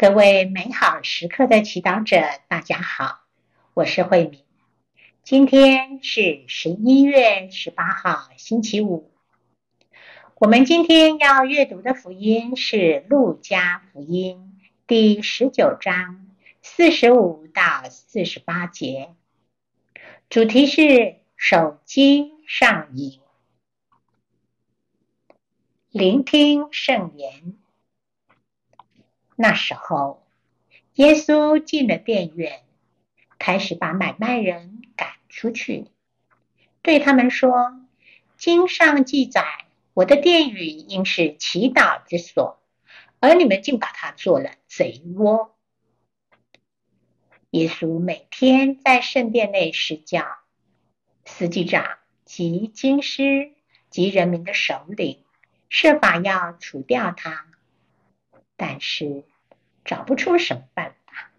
各位美好时刻的祈祷者，大家好，我是慧敏。今天是十一月十八号，星期五。我们今天要阅读的福音是《路加福音》第十九章四十五到四十八节，主题是手机上瘾。聆听圣言。那时候，耶稣进了殿院，开始把买卖人赶出去，对他们说：“经上记载，我的殿宇应是祈祷之所，而你们竟把它做了贼窝。”耶稣每天在圣殿内施教，司祭长及经师及人民的首领设法要除掉他。但是找不出什么办法，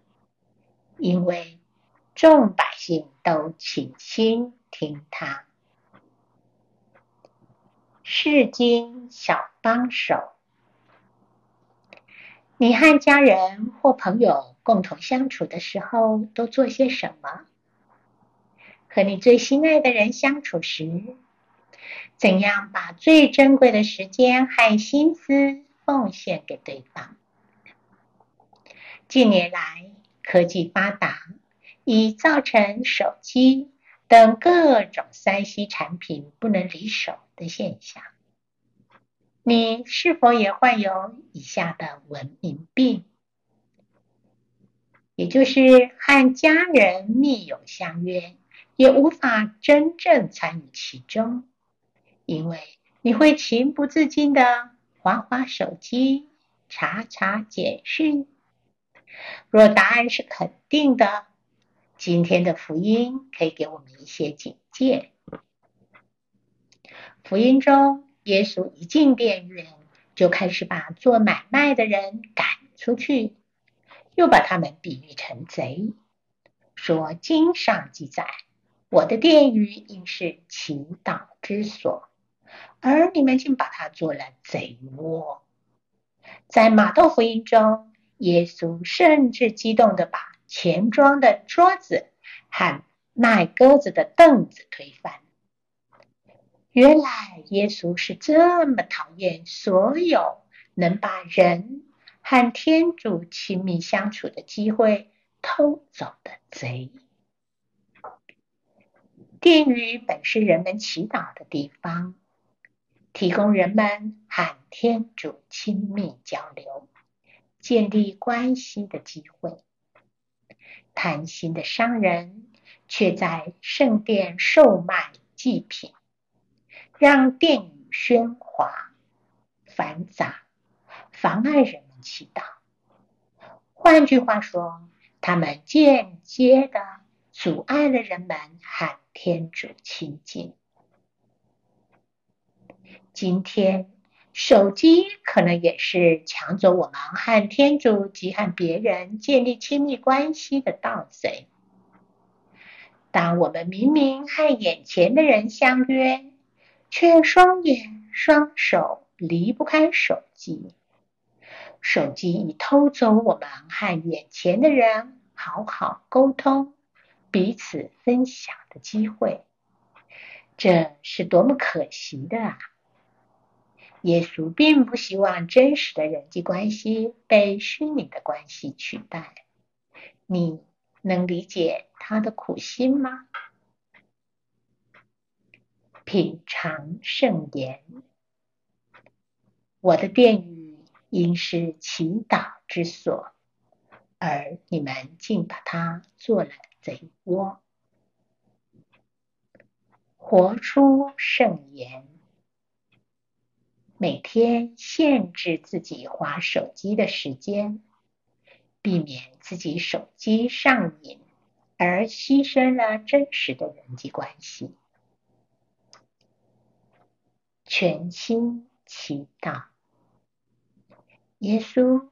因为众百姓都倾心听他。世经小帮手，你和家人或朋友共同相处的时候都做些什么？和你最心爱的人相处时，怎样把最珍贵的时间和心思？奉献给对方。近年来，科技发达，已造成手机等各种三 C 产品不能离手的现象。你是否也患有以下的文明病？也就是和家人密友相约，也无法真正参与其中，因为你会情不自禁的。划划手机，查查简讯。若答案是肯定的，今天的福音可以给我们一些警戒。福音中，耶稣一进殿院，就开始把做买卖的人赶出去，又把他们比喻成贼，说经上记载：“我的殿宇应是祈祷之所。”而你们竟把它做了贼窝。在马窦福音中，耶稣甚至激动地把钱庄的桌子和卖鸽子的凳子推翻。原来耶稣是这么讨厌所有能把人和天主亲密相处的机会偷走的贼。殿宇本是人们祈祷的地方。提供人们和天主亲密交流、建立关系的机会。贪心的商人却在圣殿售卖祭品，让殿宇喧哗、繁杂，妨碍人们祈祷。换句话说，他们间接的阻碍了人们和天主亲近。今天，手机可能也是抢走我们和天主及和别人建立亲密关系的盗贼。当我们明明和眼前的人相约，却双眼双手离不开手机，手机已偷走我们和眼前的人好好沟通、彼此分享的机会，这是多么可惜的啊！耶稣并不希望真实的人际关系被虚拟的关系取代。你能理解他的苦心吗？品尝圣言，我的殿宇应是祈祷之所，而你们竟把它做了贼窝。活出圣言。每天限制自己划手机的时间，避免自己手机上瘾而牺牲了真实的人际关系。全心祈祷，耶稣，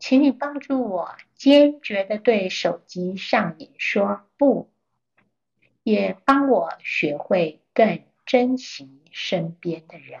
请你帮助我坚决的对手机上瘾说不，也帮我学会更珍惜身边的人。